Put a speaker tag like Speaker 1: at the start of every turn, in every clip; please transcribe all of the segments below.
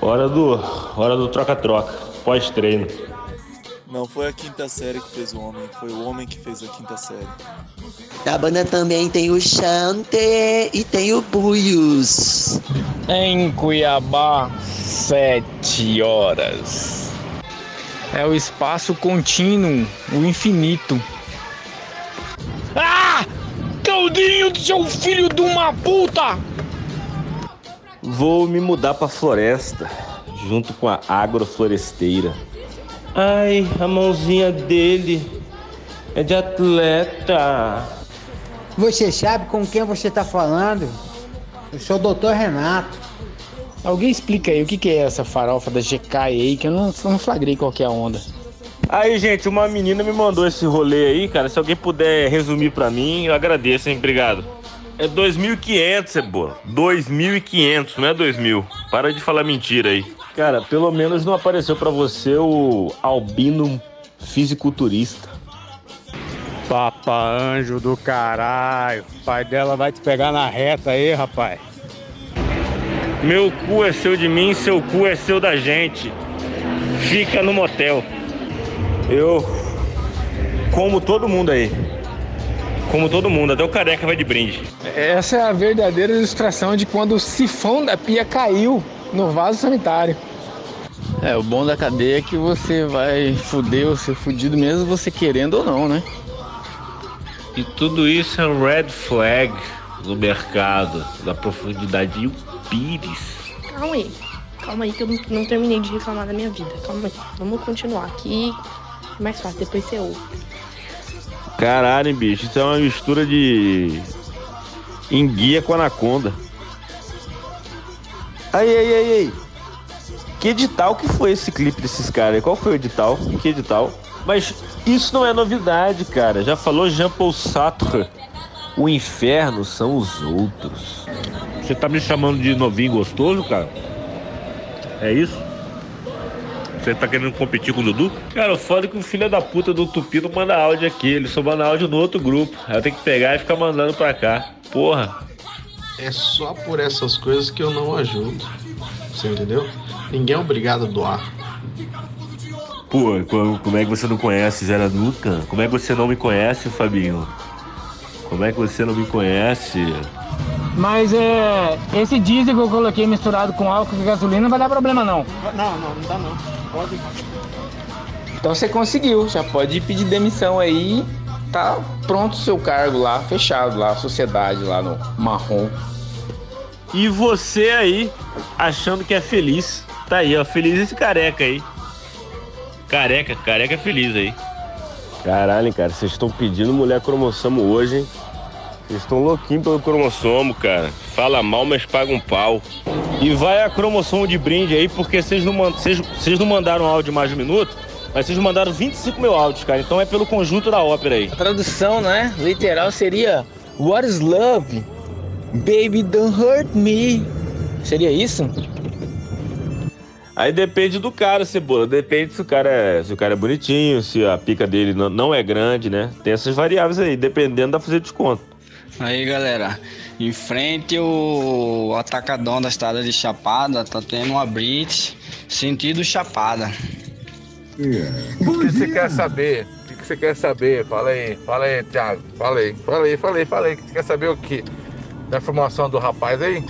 Speaker 1: Hora do. Hora do troca-troca. Pós-treino.
Speaker 2: Não foi a quinta série que fez o homem, foi o homem que fez a quinta série.
Speaker 3: Da banda também tem o Chante e tem o Buios.
Speaker 4: Em Cuiabá, sete horas. É o espaço contínuo, o infinito. Claudinho, seu filho de uma puta!
Speaker 1: Vou me mudar pra floresta, junto com a agrofloresteira. Ai, a mãozinha dele é de atleta.
Speaker 5: Você sabe com quem você está falando? Eu sou o doutor Renato.
Speaker 4: Alguém explica aí o que, que é essa farofa da GK aí, que eu não, não flagrei qual que a onda.
Speaker 1: Aí, gente, uma menina me mandou esse rolê aí, cara. Se alguém puder resumir pra mim, eu agradeço, hein? Obrigado. É 2.500, Cebola. 2.500, não é 2.000. Para de falar mentira aí. Cara, pelo menos não apareceu pra você o albino fisiculturista.
Speaker 6: Papa anjo do caralho. Pai dela vai te pegar na reta aí, rapaz.
Speaker 1: Meu cu é seu de mim, seu cu é seu da gente. Fica no motel. Eu como todo mundo aí. Como todo mundo, até o careca vai de brinde.
Speaker 4: Essa é a verdadeira ilustração de quando o sifão da pia caiu no vaso sanitário. É, o bom da cadeia é que você vai fuder ou ser fudido mesmo você querendo ou não, né?
Speaker 1: E tudo isso é um red flag no mercado da profundidade. E o Pires.
Speaker 7: Calma aí. Calma aí que eu não, não terminei de reclamar da minha vida. Calma aí. Vamos continuar aqui. Mais fácil, depois você ouve.
Speaker 1: Caralho, bicho, isso é uma mistura de enguia com anaconda. Aí, aí, aí, aí. Que edital que foi esse clipe desses caras? Qual foi o edital? Que edital? Mas isso não é novidade, cara. Já falou Jean Paul Sartre. O inferno são os outros. Você tá me chamando de novinho gostoso, cara? É isso? Você tá querendo competir com o Dudu? Cara, o foda é que o filho da puta do Tupi não manda áudio aqui. Ele só manda áudio no outro grupo. Aí eu tenho que pegar e ficar mandando pra cá. Porra.
Speaker 8: É só por essas coisas que eu não ajudo. Você entendeu? Ninguém é obrigado a doar.
Speaker 1: Pô, como é que você não conhece Zera Nuca? Como é que você não me conhece, Fabinho? Como é que você não me conhece?
Speaker 5: Mas é. Esse diesel que eu coloquei misturado com álcool e gasolina não vai dar problema não.
Speaker 8: Não, não, não dá não. Pode.
Speaker 4: Então você conseguiu, já pode pedir demissão aí. Tá pronto o seu cargo lá, fechado lá, a sociedade lá no marrom.
Speaker 1: E você aí, achando que é feliz. Tá aí, ó, feliz esse careca aí. Careca, careca feliz aí. Caralho, cara, vocês estão pedindo mulher cromossomo hoje, hein? Vocês estão louquinhos pelo cromossomo, cara. Fala mal, mas paga um pau. E vai a cromossomo de brinde aí, porque vocês não, man- vocês, vocês não mandaram áudio mais de um minuto, mas vocês mandaram 25 mil áudios, cara. Então é pelo conjunto da ópera aí.
Speaker 4: A tradução, né? Literal seria What is love? Baby, don't hurt me. Seria isso?
Speaker 1: Aí depende do cara, cebola. Depende se o cara é, se o cara é bonitinho, se a pica dele não, não é grande, né? Tem essas variáveis aí. Dependendo, dá pra fazer desconto.
Speaker 9: Aí galera, em frente o atacadão da estrada de Chapada tá tendo uma blitz sentido Chapada.
Speaker 10: O que você quer saber? O que você quer saber? Fala aí, fala aí, Thiago. Fala aí, fala aí, fala aí, fala aí. Você quer saber o que? Da informação do rapaz aí?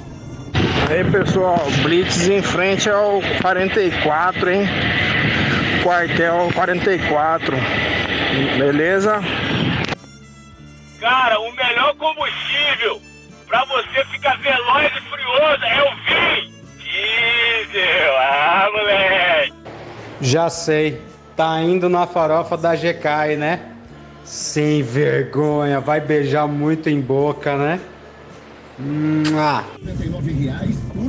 Speaker 11: Aí pessoal, Blitz em frente ao 44, hein? Quartel 44. Beleza?
Speaker 12: Cara, o melhor combustível pra você ficar veloz e furioso é o Vim Diesel. Ah, moleque.
Speaker 13: Já sei. Tá indo na farofa da GK, né? Sem vergonha. Vai beijar muito em boca, né?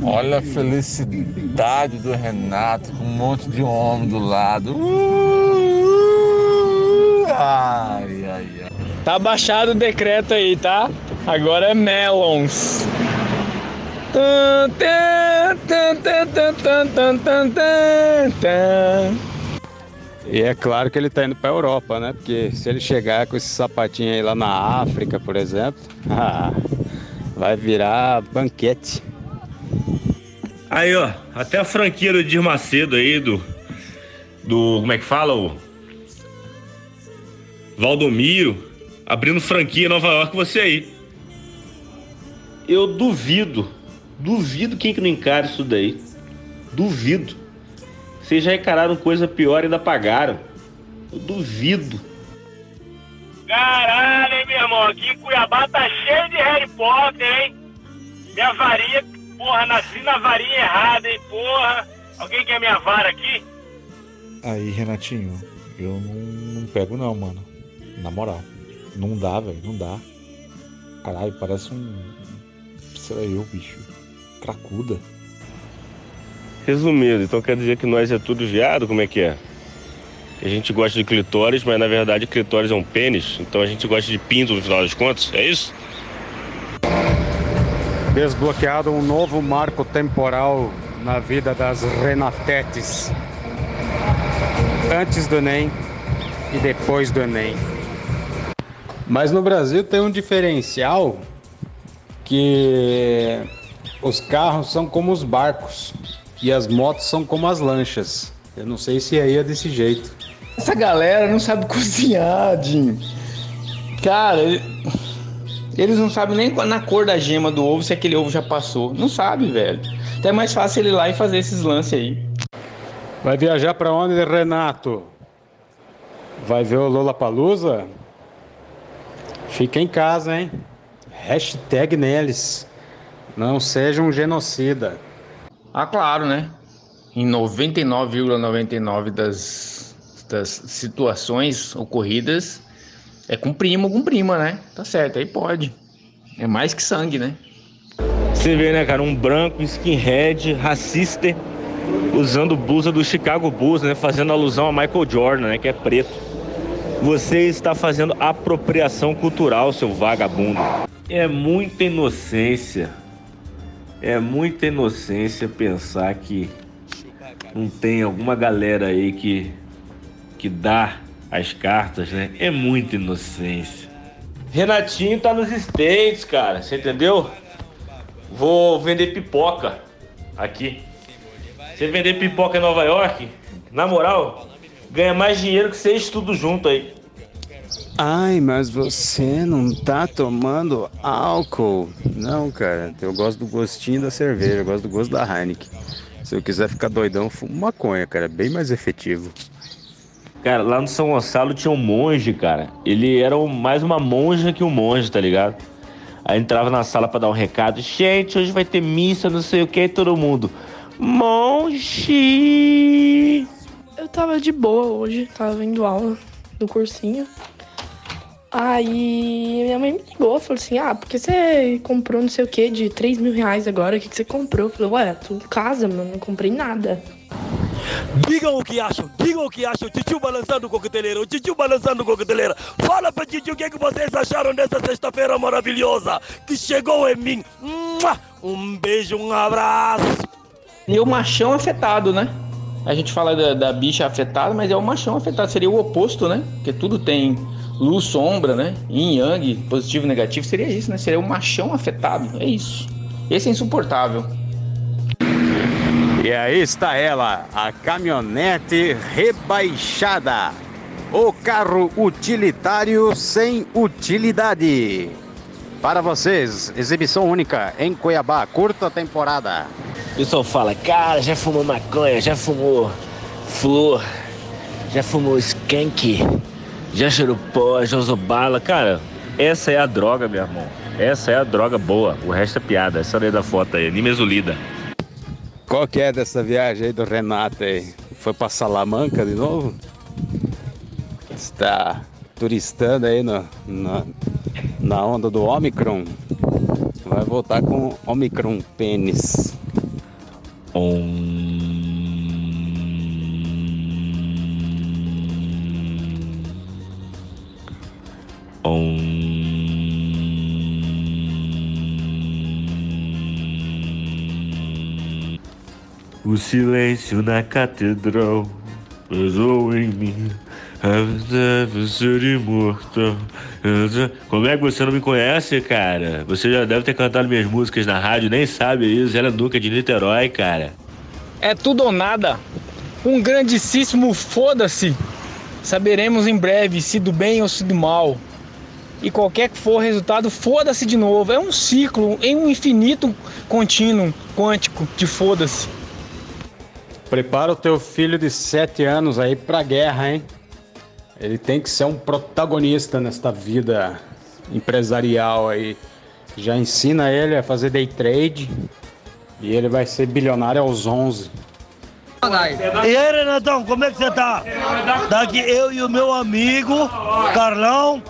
Speaker 10: Olha a felicidade do Renato com um monte de homem do lado. Uh, ai, ai, ai.
Speaker 4: Tá baixado o decreto aí, tá? Agora é melons.
Speaker 6: E é claro que ele tá indo pra Europa, né? Porque se ele chegar com esse sapatinho aí lá na África, por exemplo, ah, vai virar banquete.
Speaker 1: Aí, ó, até a franquia do Dir Macedo aí, do. Do. Como é que fala? O Valdomiro abrindo franquia em Nova York, você aí. Eu duvido, duvido quem que não encara isso daí. Duvido. Vocês já encararam coisa pior e ainda pagaram. Eu duvido.
Speaker 12: Caralho, hein, meu irmão? Aqui em Cuiabá tá cheio de Harry Potter, hein? Minha varinha, porra, nasci na varinha errada, hein, porra. Alguém quer minha vara aqui?
Speaker 14: Aí, Renatinho, eu não, não pego não, mano. Na moral. Não dá, velho, não dá. Caralho, parece um. Sei lá, eu, bicho. Cracuda.
Speaker 1: Resumindo, então quer dizer que nós é tudo viado? Como é que é? A gente gosta de clitóris, mas na verdade clitóris é um pênis, então a gente gosta de pinto no final das contas, é isso?
Speaker 13: Desbloqueado um novo marco temporal na vida das Renatetes. Antes do Enem e depois do Enem. Mas no Brasil tem um diferencial que os carros são como os barcos e as motos são como as lanchas. Eu não sei se aí é desse jeito.
Speaker 15: Essa galera não sabe cozinhar, Jim. Cara, eles não sabem nem na cor da gema do ovo se aquele ovo já passou. Não sabe, velho. Então é mais fácil ele ir lá e fazer esses lances aí.
Speaker 13: Vai viajar para onde, Renato? Vai ver o Lola Palusa? Fica em casa, hein? Hashtag neles. Não seja um genocida.
Speaker 15: Ah, claro, né? Em 99,99 das, das situações ocorridas é com primo ou com prima, né? Tá certo, aí pode. É mais que sangue, né?
Speaker 1: Você vê, né, cara, um branco skinhead, racista, usando blusa do Chicago Bulls, né? Fazendo alusão a Michael Jordan, né? Que é preto. Você está fazendo apropriação cultural, seu vagabundo. É muita inocência. É muita inocência pensar que não tem alguma galera aí que que dá as cartas, né? É muita inocência. Renatinho tá nos States, cara, você entendeu? Vou vender pipoca aqui. Você vender pipoca em Nova York, na moral, ganha mais dinheiro que vocês tudo junto aí.
Speaker 6: Ai, mas você não tá tomando álcool. Não, cara, eu gosto do gostinho da cerveja, eu gosto do gosto da Heineken. Se eu quiser ficar doidão, fumo maconha, cara, é bem mais efetivo.
Speaker 1: Cara, lá no São Gonçalo tinha um monge, cara. Ele era mais uma monja que um monge, tá ligado? Aí entrava na sala para dar um recado. Gente, hoje vai ter missa, não sei o que, todo mundo. Monge!
Speaker 7: Eu tava de boa hoje, tava vendo aula do cursinho. Aí minha mãe me ligou, falou assim: Ah, porque você comprou não sei o que de 3 mil reais agora? O que, que você comprou? Eu falei: Ué, tu casa, mano, não comprei nada.
Speaker 16: Digam o que acham, digam o que acham. Titio balançando o coqueteleiro, titio balançando o coqueteleiro. Fala pra titio o que, é que vocês acharam dessa sexta-feira maravilhosa que chegou em mim. Um beijo, um abraço.
Speaker 15: E o machão afetado, né? A gente fala da, da bicha afetada, mas é o machão afetado. Seria o oposto, né? Porque tudo tem luz, sombra, né? Yin, yang, positivo, negativo. Seria isso, né? Seria o machão afetado. É isso. Esse é insuportável.
Speaker 6: E aí está ela, a caminhonete rebaixada. O carro utilitário sem utilidade. Para vocês, exibição única em Cuiabá, curta temporada.
Speaker 1: Pessoal fala, cara, já fumou maconha, já fumou flor, já fumou skunk, já cheirou pó, já usou bala. Cara, essa é a droga, meu irmão. Essa é a droga boa. O resto é piada. Essa daí da foto aí, Nimesulida.
Speaker 6: Qual que é dessa viagem aí do Renato aí? Foi pra Salamanca de novo? Está turistando aí no, na, na onda do Omicron. Vai voltar com Omicron pênis.
Speaker 1: O silêncio na catedral pesou em mim. Ser imortal. Como é que você não me conhece, cara? Você já deve ter cantado minhas músicas na rádio, nem sabe isso. Ela é Duca de Niterói, cara.
Speaker 4: É tudo ou nada. Um grandíssimo foda-se. Saberemos em breve se do bem ou se do mal. E qualquer que for o resultado, foda-se de novo. É um ciclo, em um infinito contínuo quântico de foda-se.
Speaker 6: Prepara o teu filho de 7 anos aí pra guerra, hein? Ele tem que ser um protagonista nesta vida empresarial aí. Já ensina ele a fazer day trade e ele vai ser bilionário aos 11.
Speaker 16: E aí, Renatão, como é que você tá? Daqui eu e o meu amigo, Carlão.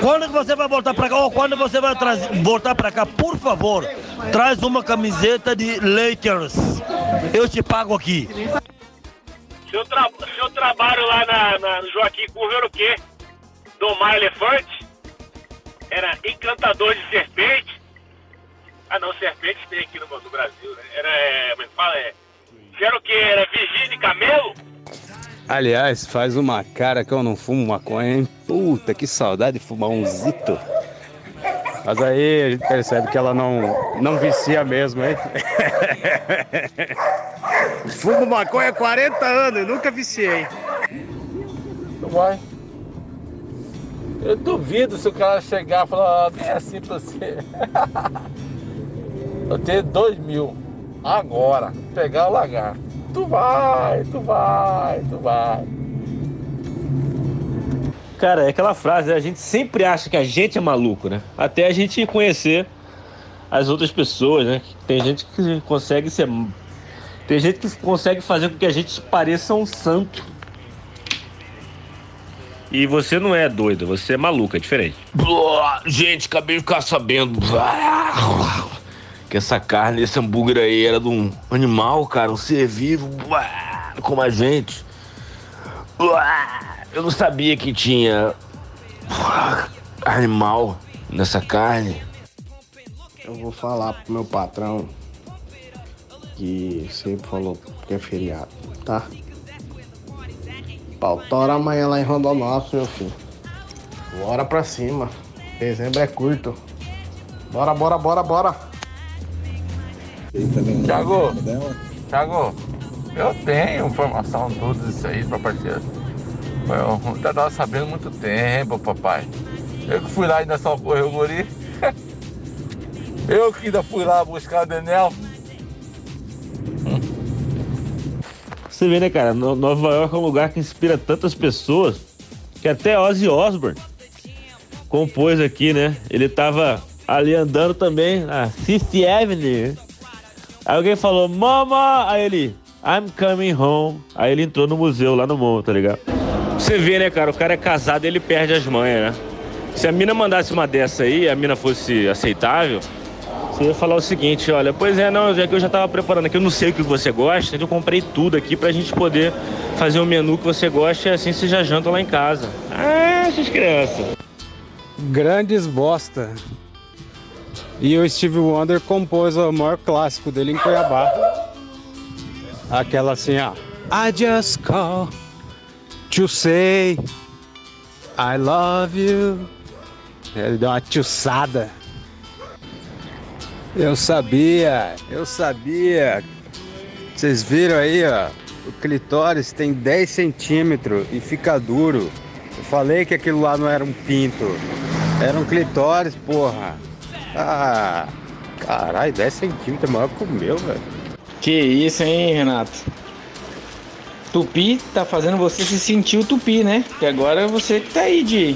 Speaker 16: Quando você vai voltar pra cá? Ou quando você vai voltar pra cá, por favor, traz uma camiseta de Lakers. Eu te pago aqui.
Speaker 12: Seu, tra... seu trabalho lá na, na- Joaquim Curva era o quê? Domar elefante? Era encantador de serpente? Ah não, serpente tem aqui no, Brasil, né? Era, é, como é que fala? É, era o quê? Era vigia de camelo?
Speaker 17: Aliás, faz uma cara que eu não fumo maconha, hein? Puta, que saudade de fumar um zito.
Speaker 6: Mas aí a gente percebe que ela não, não vicia mesmo, hein?
Speaker 17: Fumo maconha há 40 anos e nunca viciei.
Speaker 10: Vai. Eu duvido se o cara chegar e falar, bem assim pra você. Eu tenho dois mil. Agora, pegar o lagarto. Tu vai, tu vai, tu vai.
Speaker 1: Cara, é aquela frase, né? a gente sempre acha que a gente é maluco, né? Até a gente conhecer as outras pessoas, né? Tem gente que consegue ser. Tem gente que consegue fazer com que a gente pareça um santo. E você não é doido, você é maluco, é diferente. Blá, Gente, acabei de ficar sabendo que essa carne, esse hambúrguer aí era de um animal, cara, um ser vivo, como a gente. Blá, Eu não sabia que tinha animal nessa carne.
Speaker 18: Eu vou falar pro meu patrão que sempre falou que é feriado, tá? Pautora amanhã lá em Rondonópolis, meu filho. Bora pra cima. Dezembro é curto. Bora, bora, bora, bora.
Speaker 10: Thiago, Thiago, eu tenho informação tudo isso aí pra partir. Eu já tava sabendo muito tempo, papai. Eu que fui lá ainda só correu o guri. Eu que ainda fui lá buscar o Daniel.
Speaker 1: Você vê, né, cara? No- Nova York é um lugar que inspira tantas pessoas que até Ozzy Osbourne compôs aqui, né? Ele tava ali andando também na Fifth Avenue. Aí alguém falou, Mama! Aí ele, I'm coming home. Aí ele entrou no museu lá no morro, tá ligado? Você vê, né, cara? O cara é casado e ele perde as manhas, né? Se a mina mandasse uma dessa aí, a mina fosse aceitável, você ia falar o seguinte, olha, pois é, não, já que eu já tava preparando aqui, eu não sei o que você gosta, então eu comprei tudo aqui pra gente poder fazer um menu que você gosta e assim você já janta lá em casa. Ah, essas crianças.
Speaker 6: Grandes bosta. E o Steve Wonder compôs o maior clássico dele em Cuiabá. Aquela assim, ó. I just call to say I love you. Ele deu uma tchuçada. Eu sabia, eu sabia. Vocês viram aí, ó. O clitóris tem 10 centímetros e fica duro. Eu falei que aquilo lá não era um pinto. Era um clitóris, porra. Ah, caralho, 10 centímetros é maior que o meu, velho.
Speaker 4: Que isso, hein, Renato? Tupi tá fazendo você se sentir o tupi, né? Que agora você que tá aí de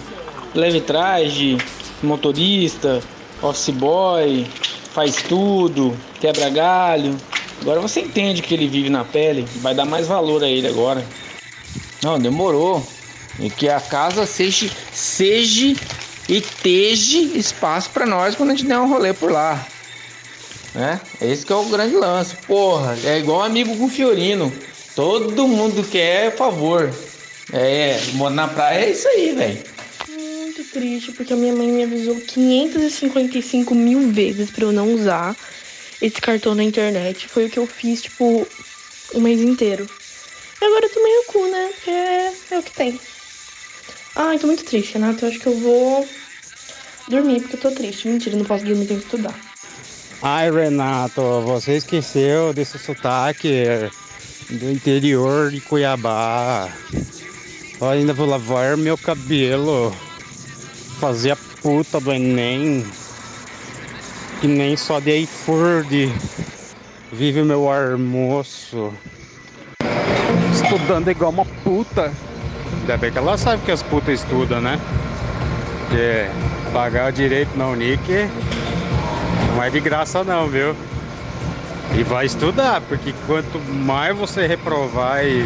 Speaker 4: leve trás, de motorista, office boy, faz tudo, quebra galho. Agora você entende que ele vive na pele, vai dar mais valor a ele agora. Não, demorou. E que a casa seja, seja e teja espaço pra nós quando a gente der um rolê por lá. Né? Esse que é o grande lance. Porra, é igual amigo com Fiorino. Todo mundo quer favor. É, morar na praia é isso aí, velho.
Speaker 7: Muito triste, porque a minha mãe me avisou 555 mil vezes pra eu não usar esse cartão na internet. Foi o que eu fiz, tipo, um mês inteiro. E agora eu tomei o cu, né? Porque é, é o que tem. Ai, tô muito triste, Renato. Eu acho que eu vou dormir porque eu tô triste. Mentira, não posso dormir, tenho que estudar.
Speaker 6: Ai, Renato, você esqueceu desse sotaque do interior de Cuiabá. Eu ainda vou lavar meu cabelo, fazer a puta do Enem, que nem só de iFood vive o meu almoço. Estudando igual uma puta. Ainda bem que ela sabe que as putas estudam, né? Porque pagar o direito na Unic não é de graça não, viu? E vai estudar, porque quanto mais você reprovar e.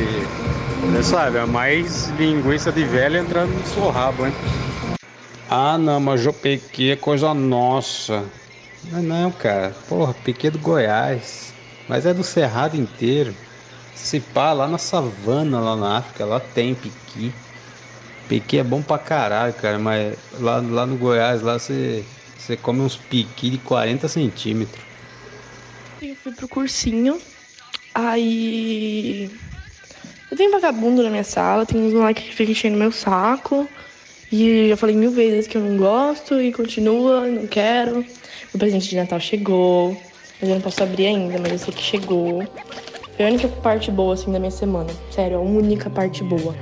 Speaker 6: Você sabe, é mais linguiça de velho entrando no seu rabo, hein? Ah não, mas o Pequi é coisa nossa. Não, não, cara. Porra, Pequi é do Goiás. Mas é do Cerrado inteiro. Se pá, lá na savana, lá na África, lá tem piqui. Piqui é bom pra caralho, cara, mas lá, lá no Goiás, lá você come uns piqui de 40 centímetros.
Speaker 7: Eu fui pro cursinho, aí. Eu tenho vagabundo na minha sala, tem uns moleques que ficam enchendo meu saco. E eu falei mil vezes que eu não gosto e continua, não quero. O presente de Natal chegou, mas eu não posso abrir ainda, mas eu sei que chegou. Foi a única parte boa, assim, da minha semana. Sério, a única parte boa.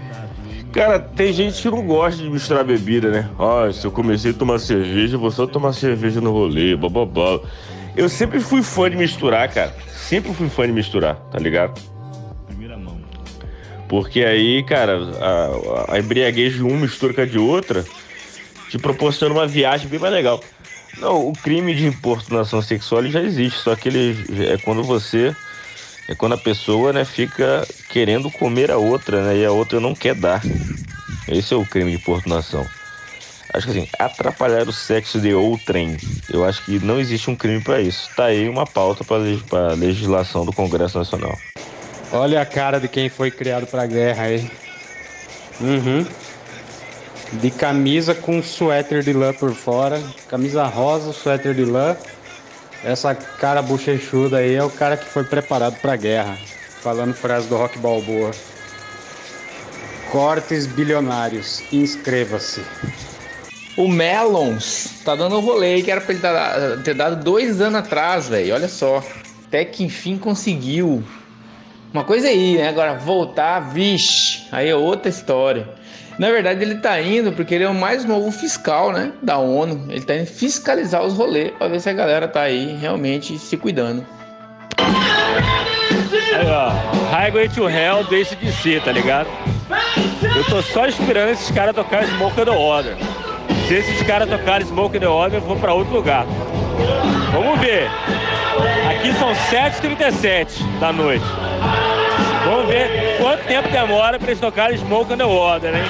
Speaker 1: Cara, tem gente que não gosta de misturar bebida, né? Ah, se eu comecei a tomar cerveja, vou só tomar cerveja no rolê, bababá. Eu sempre fui fã de misturar, cara. Sempre fui fã de misturar, tá ligado? Porque aí, cara, a, a embriaguez de um mistura com a de outra te proporciona uma viagem bem mais legal. Não, o crime de importunação sexual já existe, só que ele é quando você é quando a pessoa, né, fica querendo comer a outra, né, e a outra não quer dar. Esse é o crime de importunação. Acho que assim, atrapalhar o sexo de outrem, eu acho que não existe um crime para isso. Tá aí uma pauta para legislação do Congresso Nacional.
Speaker 6: Olha a cara de quem foi criado pra guerra aí. Uhum. De camisa com suéter de lã por fora. Camisa rosa, suéter de lã. Essa cara bochechuda aí é o cara que foi preparado pra guerra. Falando frase do Rock Balboa. Cortes bilionários, inscreva-se.
Speaker 4: O Melons tá dando um rolê que era pra ele dar- ter dado dois anos atrás, velho. Olha só. Até que enfim conseguiu. Uma coisa aí, né? Agora voltar, vixe, aí é outra história. Na verdade, ele tá indo porque ele é o mais novo fiscal, né? Da ONU. Ele tá indo fiscalizar os rolês pra ver se a galera tá aí realmente se cuidando.
Speaker 1: Aí, ó, Highway to Hell deixa de ser, tá ligado? Eu tô só esperando esses caras tocar Smoke the Water. Se esses caras tocarem Smoke the Water, eu vou pra outro lugar. Vamos ver. Aqui são 7h37 da noite. Vamos ver quanto tempo demora pra eles tocarem Smoke on the Water, hein?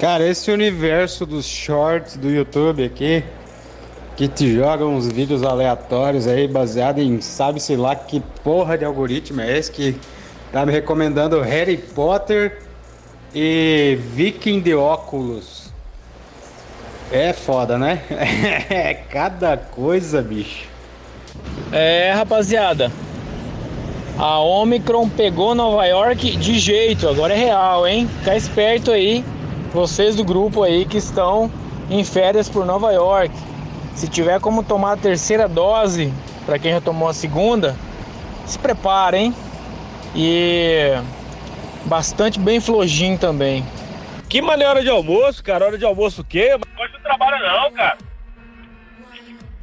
Speaker 6: Cara, esse universo dos shorts do YouTube aqui, que te jogam uns vídeos aleatórios aí, baseado em sabe-se lá que porra de algoritmo é esse que tá me recomendando Harry Potter e Viking de óculos. É foda, né? É cada coisa, bicho.
Speaker 4: É, rapaziada. A Omicron pegou Nova York de jeito, agora é real, hein? Fica esperto aí, vocês do grupo aí que estão em férias por Nova York. Se tiver como tomar a terceira dose, para quem já tomou a segunda, se prepara, hein? E bastante bem flojinho também.
Speaker 1: Que maneira hora de almoço, cara? Hora de almoço o quê?
Speaker 19: Hoje não trabalha não, cara.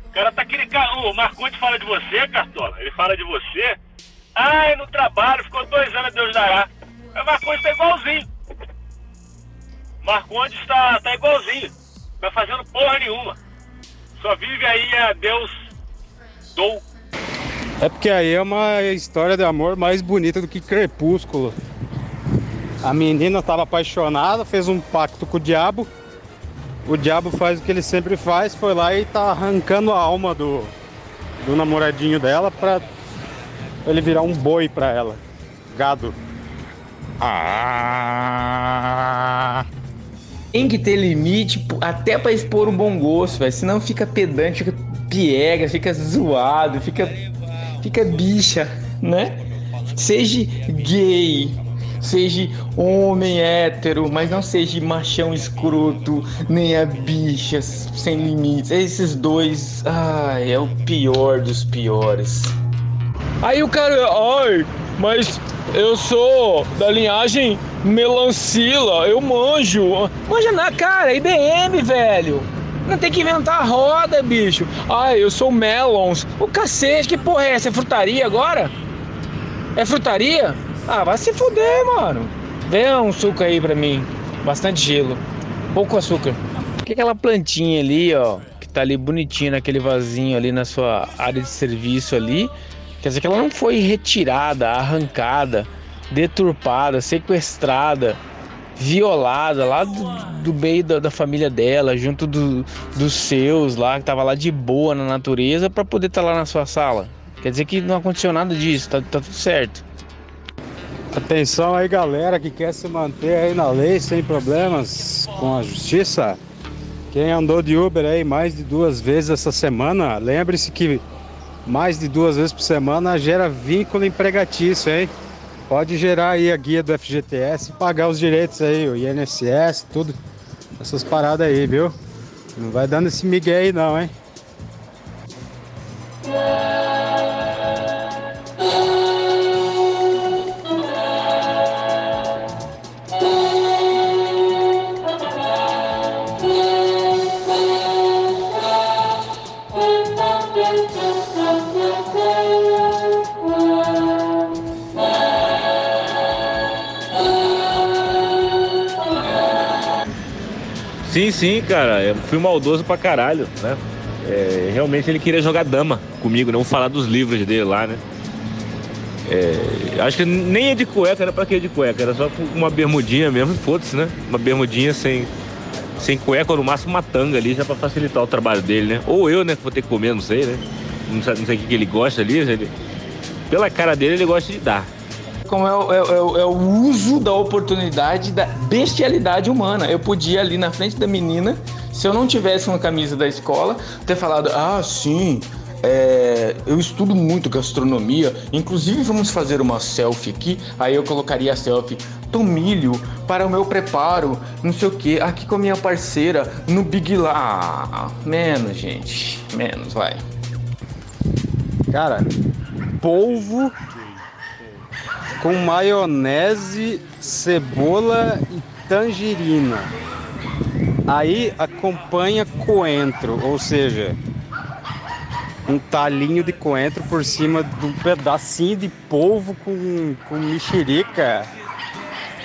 Speaker 19: O cara tá aquele cara. O fala de você, Cartola. Ele fala de você. Ai, no trabalho, ficou dois anos, Deus dará. Mas o Marconte tá igualzinho. Marconte está tá igualzinho. Tá fazendo porra nenhuma. Só vive aí a Deus dou.
Speaker 6: É porque aí é uma história de amor mais bonita do que Crepúsculo. A menina estava apaixonada, fez um pacto com o diabo. O diabo faz o que ele sempre faz, foi lá e tá arrancando a alma do, do namoradinho dela pra ele virar um boi pra ela. Gado. Ah.
Speaker 4: Tem que ter limite até pra expor o bom gosto, velho. Senão fica pedante, fica piega, fica zoado, fica, fica bicha, né? Seja gay,
Speaker 5: Seja homem hétero, mas não seja machão escroto, nem a bicha sem limites. Esses dois, ai, é o pior dos piores.
Speaker 4: Aí o cara, ai, mas eu sou da linhagem melancila, eu manjo.
Speaker 5: Manja na cara, IBM, velho. Não tem que inventar roda, bicho.
Speaker 4: Ai, eu sou melons. O cacete, que porra é essa? É frutaria agora? É frutaria? Ah, vai se fuder, mano. Vê um suco aí pra mim. Bastante gelo. Pouco açúcar. Que aquela plantinha ali, ó, que tá ali bonitinha naquele vasinho ali na sua área de serviço ali, quer dizer que ela não foi retirada, arrancada, deturpada, sequestrada, violada lá do, do meio da, da, família dela, junto do, dos seus lá, que tava lá de boa na natureza, para poder estar tá lá na sua sala. Quer dizer que não aconteceu nada disso, tá, tá tudo certo.
Speaker 6: Atenção aí, galera que quer se manter aí na lei sem problemas com a justiça. Quem andou de Uber aí mais de duas vezes essa semana, lembre-se que mais de duas vezes por semana gera vínculo empregatício, hein? Pode gerar aí a guia do FGTS e pagar os direitos aí, o INSS, tudo. Essas paradas aí, viu? Não vai dando esse migué aí não, hein?
Speaker 1: Sim, cara. Eu fui maldoso pra caralho, né? É, realmente ele queria jogar dama comigo, não falar dos livros dele lá, né? É, acho que nem é de cueca, era pra que de cueca? Era só uma bermudinha mesmo, foda-se, né? Uma bermudinha sem, sem cueca ou no máximo uma tanga ali, já pra facilitar o trabalho dele, né? Ou eu, né, que vou ter que comer, não sei, né? Não sei, não sei o que ele gosta ali, ele, pela cara dele ele gosta de dar
Speaker 5: como é, é, é, é, o uso da oportunidade da bestialidade humana. Eu podia ali na frente da menina, se eu não tivesse uma camisa da escola, ter falado: ah, sim. É, eu estudo muito gastronomia, inclusive vamos fazer uma selfie aqui. Aí eu colocaria a selfie tomilho para o meu preparo, não sei o que, aqui com a minha parceira no Big La. Ah, menos, gente, menos, vai.
Speaker 6: Cara, polvo com maionese, cebola e tangerina. Aí acompanha coentro, ou seja, um talinho de coentro por cima de um pedacinho de polvo com, com mexerica.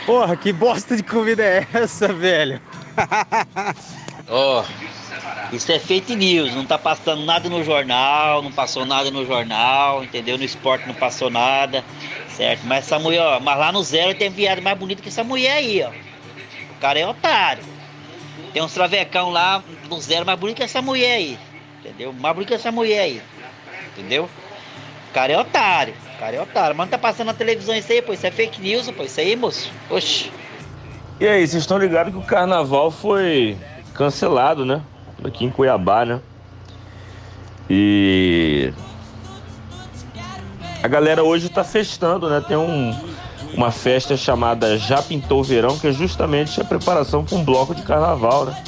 Speaker 6: Porra, que bosta de comida é essa, velho?
Speaker 20: Ó, oh, isso é fake news, não tá passando nada no jornal, não passou nada no jornal, entendeu? No esporte não passou nada. Certo, mas essa mulher, ó, mas lá no zero tem viado mais bonito que essa mulher aí, ó. O cara é otário. Tem uns travecão lá no zero mais bonito que essa mulher aí. Entendeu? Mais bonito que essa mulher aí. Entendeu? O cara é otário. O cara é otário. Mas não tá passando na televisão isso aí, pô. Isso é fake news, pô. Isso aí, moço. Oxi.
Speaker 1: E aí, vocês estão ligados que o carnaval foi cancelado, né? Aqui em Cuiabá, né? E a galera hoje está festando, né? Tem um, uma festa chamada Já Pintou Verão, que é justamente a preparação para um bloco de carnaval, né?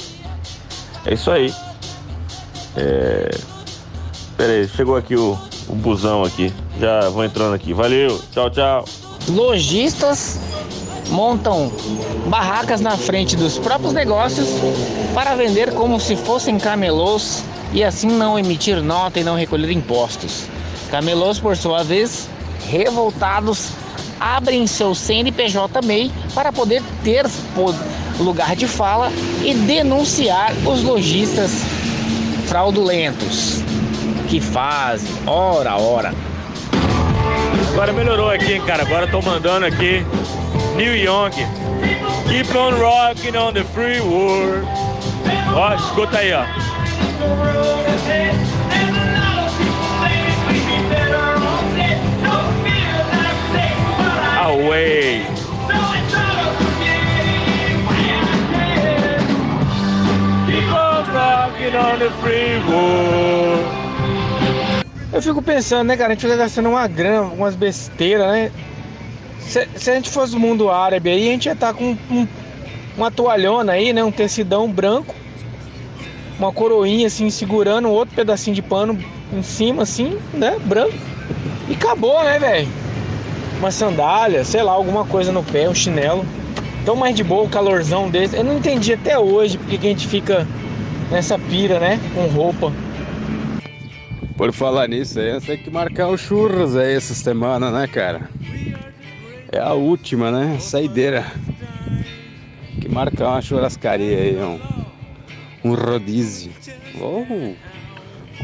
Speaker 1: É isso aí. É... Pera aí, chegou aqui o, o busão aqui. Já vou entrando aqui. Valeu, tchau, tchau.
Speaker 5: Lojistas montam barracas na frente dos próprios negócios para vender como se fossem camelôs e assim não emitir nota e não recolher impostos. Camelôs, por sua vez, revoltados, abrem seu CNPJ MEI para poder ter lugar de fala e denunciar os lojistas fraudulentos que fazem hora a hora.
Speaker 1: Agora melhorou aqui, hein, cara. Agora tô mandando aqui New Young. Keep on rocking on the free world. Ó, escuta aí, ó. away.
Speaker 5: Eu fico pensando, né, cara? A gente fica gastando uma grana, umas besteiras, né?
Speaker 4: Se, se a gente fosse do mundo árabe aí, a gente ia estar com um, uma toalhona aí, né? Um tecidão branco, uma coroinha assim, segurando outro pedacinho de pano em cima, assim, né? Branco. E acabou, né, velho? Uma sandália, sei lá, alguma coisa no pé, um chinelo. Tão mais de boa o calorzão desse. Eu não entendi até hoje porque que a gente fica nessa pira, né? Com roupa.
Speaker 21: Por falar nisso aí, tem que marcar o churros aí essa semana, né, cara? É a última, né? Saideira. Tem que marcar uma churrascaria aí, um, um rodízio. Ou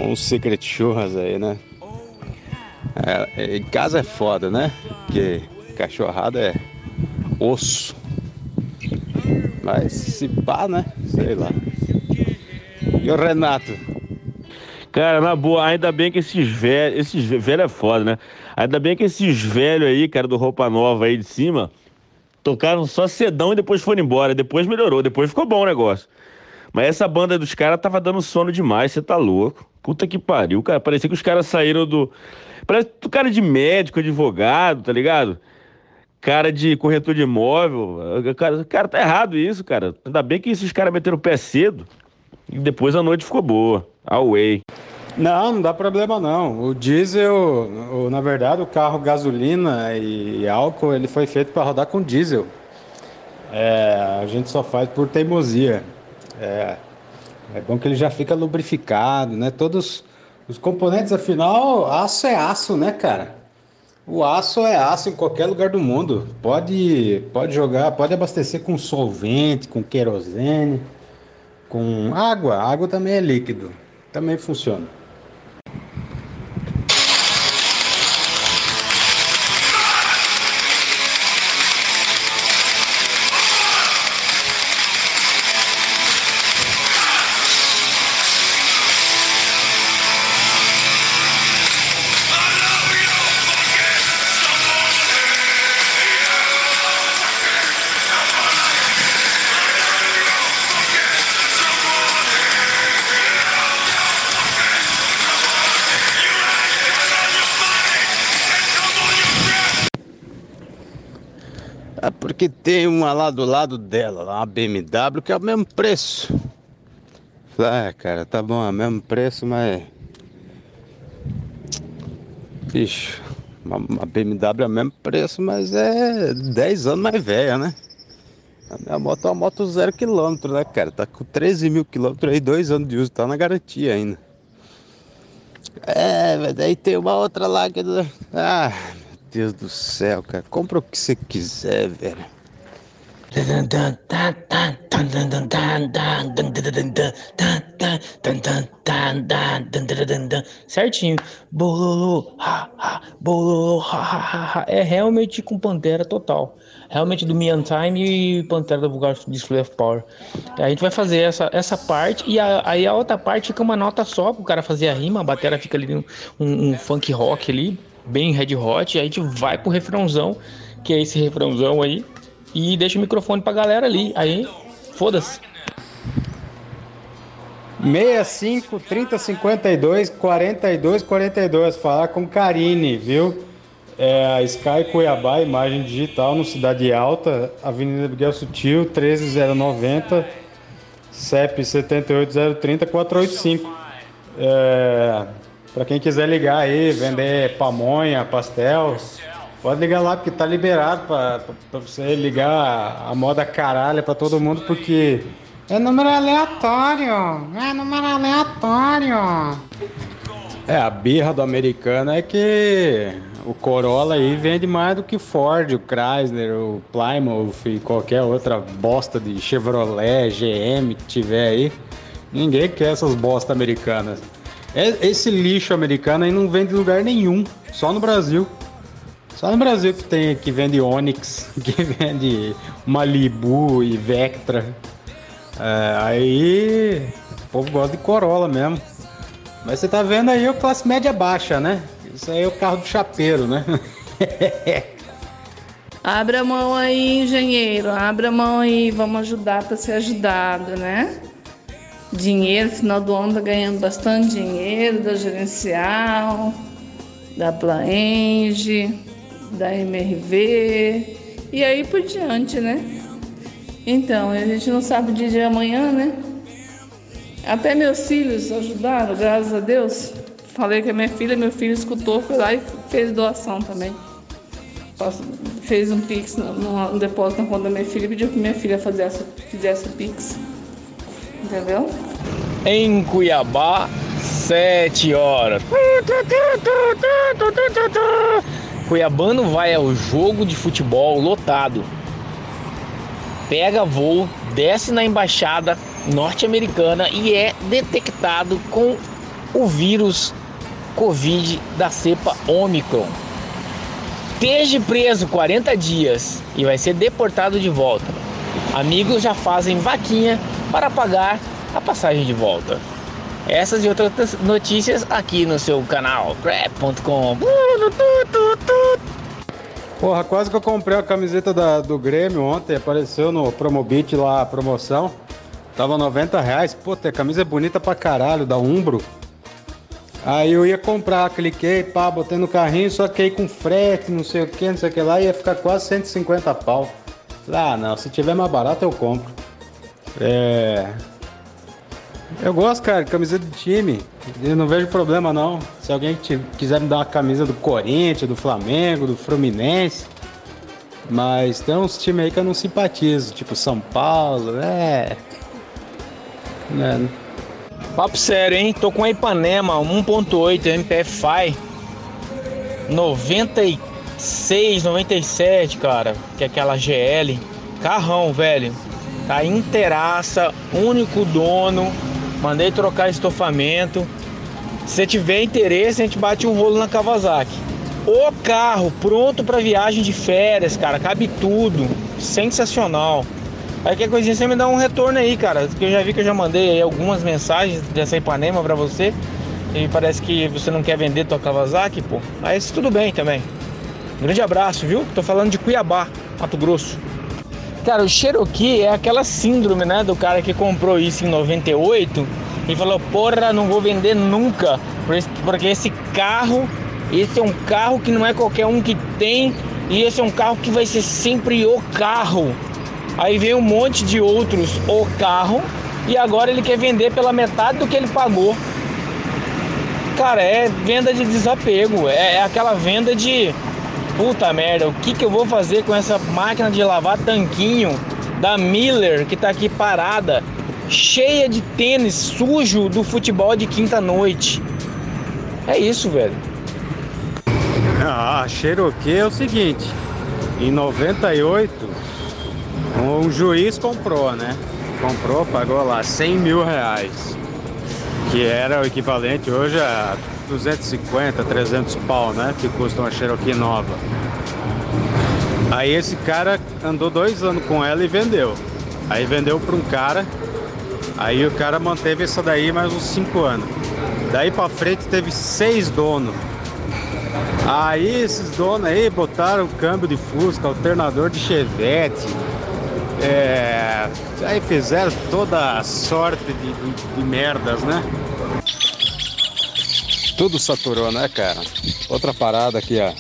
Speaker 21: um secret churras aí, né? É, em casa é foda, né? Porque cachorrada é osso. Mas se pá, né? Sei lá. E o Renato?
Speaker 1: Cara, na boa, ainda bem que esses velhos. Esses velhos é foda, né? Ainda bem que esses velhos aí, cara, do roupa nova aí de cima, tocaram só sedão e depois foram embora. Depois melhorou, depois ficou bom o negócio. Mas essa banda dos caras tava dando sono demais, você tá louco. Puta que pariu, cara. Parecia que os caras saíram do. Parece do cara de médico, advogado, tá ligado? Cara de corretor de imóvel. Cara, cara, tá errado isso, cara. Ainda bem que esses caras meteram o pé cedo e depois a noite ficou boa. Away.
Speaker 6: Não, não dá problema não. O diesel, o, na verdade, o carro gasolina e álcool, ele foi feito para rodar com diesel. É, a gente só faz por teimosia. É, é bom que ele já fica lubrificado, né? Todos os componentes, afinal, aço é aço, né, cara? O aço é aço em qualquer lugar do mundo. Pode, pode jogar, pode abastecer com solvente, com querosene, com água. Água também é líquido. Também funciona.
Speaker 21: Porque tem uma lá do lado dela, uma BMW, que é o mesmo preço. Falei, Ah, cara, tá bom, é o mesmo preço, mas. Bicho, uma, BMW é o mesmo preço, mas é 10 anos mais velha, né? A minha moto é uma moto zero quilômetro, né, cara? Tá com 13 mil quilômetros aí, dois anos de uso, tá na garantia ainda. É, mas daí tem uma outra lá que. Ah, Deus do céu, cara. Compra o que você quiser, velho.
Speaker 4: Certinho. Bololô, ha, ha, bololô, ha, ha, ha. É realmente com Pantera total. Realmente do Mian Time e Pantera do Vulgar Display of Power. A gente vai fazer essa, essa parte e a- aí a outra parte fica uma nota só pro cara fazer a rima. A batera fica ali um- um funk rock ali, bem red hot. E a gente vai pro refrãozão, que é esse refrãozão aí. E deixa o microfone pra galera ali. Aí, foda-se.
Speaker 6: 65 30 52 42 42. Falar com Karine, viu? É a Sky Cuiabá, imagem digital no Cidade Alta, Avenida Miguel Sutil, 13090, CEP 78030 485. É, para quem quiser ligar aí, vender pamonha, pastel, pode ligar lá porque tá liberado para você ligar a moda caralha para todo mundo porque é número aleatório, é número aleatório. É, a birra do americano é que o Corolla aí vende mais do que Ford, o Chrysler, o Plymouth e qualquer outra bosta de Chevrolet, GM que tiver aí. Ninguém quer essas bosta americanas. É- Esse lixo americano aí não vende em lugar nenhum, só no Brasil. Só no Brasil que tem que vende Onix, que vende Malibu e Vectra. É, aí o povo gosta de Corolla mesmo. Mas você tá vendo aí o classe média baixa, né? Isso aí é o carro do chapeiro, né?
Speaker 22: Abra mão aí, engenheiro. Abra mão aí. Vamos ajudar para ser ajudado, né? Dinheiro, final do ano tá ganhando bastante dinheiro da gerencial, da Plaenge. da MRV e aí por diante, né? Então, a gente não sabe o dia de amanhã, né? Até meus filhos ajudaram, graças a Deus. Falei que a minha filha, meu filho escutou, foi lá e fez doação também. Fez um pix no depósito na conta da minha filha pediu que minha filha fizesse o pix.
Speaker 4: Em Cuiabá, 7 horas. Cuiabano vai ao jogo de futebol lotado. Pega voo, desce na embaixada norte-americana e é detectado com o vírus Covid da cepa Omicron. Esteja preso 40 dias e vai ser deportado de volta. Amigos já fazem vaquinha para pagar a passagem de volta. Essas e outras notícias aqui no seu canal crap.com.
Speaker 6: Porra, quase que eu comprei a camiseta da, do Grêmio ontem, apareceu no Promobit lá a promoção. Tava 90 reais. Pô, a camisa é bonita pra caralho, da Umbro. Aí eu ia comprar, cliquei, pá, botei no carrinho, só que aí com frete, não sei o que, não sei o que lá, ia ficar quase 150 pau. Ah, não, se tiver mais barato eu compro. É. Eu gosto, cara, camisa de time. Eu não vejo problema não. Se alguém quiser me dar uma camisa do Corinthians, do Flamengo, do Fluminense. Mas tem uns times aí que eu não simpatizo, tipo São Paulo, é.
Speaker 4: Né? Papo sério, hein? Tô com a Ipanema 1.8 MPF 96, 97, cara. Que é aquela GL. Carrão, velho. Tá inteiraça, único dono. Mandei trocar estofamento. Se tiver interesse, a gente bate um rolo na Kawasaki. O carro pronto para viagem de férias, cara, cabe tudo. Sensacional. Aí que coisinha você me dá um retorno aí, cara. Que eu já vi que eu já mandei algumas mensagens dessa Ipanema para você. E parece que você não quer vender tua Kawasaki, pô. Mas tudo bem também. grande abraço, viu? Tô falando de Cuiabá, Mato Grosso. Cara, o Cherokee é aquela síndrome, né, do cara que comprou isso em 98 e falou: "Porra, não vou vender nunca, porque esse carro, esse é um carro que não é qualquer um que tem, e esse é um carro que vai ser sempre o carro". Aí vem um monte de outros o carro e agora ele quer vender pela metade do que ele pagou. Cara, é venda de desapego, é, é aquela venda de puta merda, o que, que eu vou fazer com essa máquina de lavar tanquinho da Miller que tá aqui parada, cheia de tênis sujo do futebol de quinta noite? É isso, velho.
Speaker 6: Ah, Cherokee é o seguinte, em 98 um juiz comprou, né? Comprou, pagou lá 100 mil reais, que era o equivalente hoje a 250, 300 pau, né? Que custa uma Cherokee nova. Aí esse cara andou dois anos com ela e vendeu. Aí vendeu para um cara. Aí o cara manteve essa daí mais uns cinco anos. Daí para frente teve seis donos. Aí esses donos aí botaram câmbio de Fusca, alternador de Chevette. É... Aí fizeram toda a sorte de, de, de merdas, né? Tudo saturou, né, cara? Outra parada aqui, ó.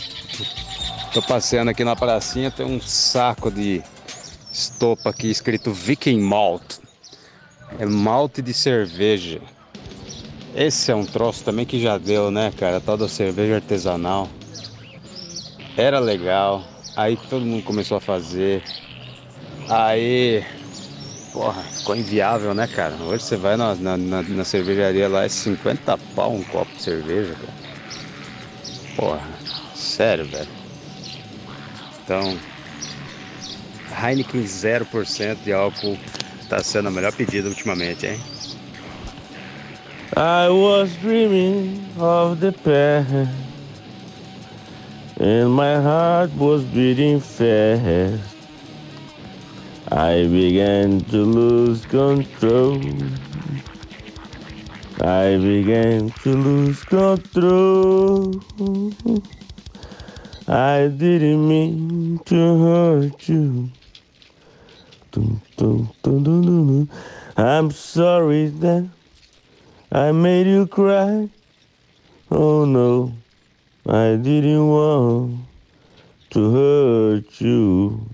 Speaker 6: Tô passeando aqui na pracinha, tem um saco de estopa aqui escrito Viking Malt. É malte de cerveja. Esse é um troço também que já deu, né, cara? Tal da cerveja artesanal. Era legal. Aí todo mundo começou a fazer. Aí Porra, ficou inviável, né, cara? Hoje você vai na, na, na, cervejaria lá, é 50 pau um copo de cerveja, cara. Porra, sério, velho. Então, Heineken 0% de álcool tá sendo a melhor pedida ultimamente, hein?
Speaker 1: I was dreaming of the past And my heart was beating fast I began to lose control. I began to lose control. I didn't mean to hurt you. I'm sorry that I made you cry. Oh no, I didn't want to hurt you.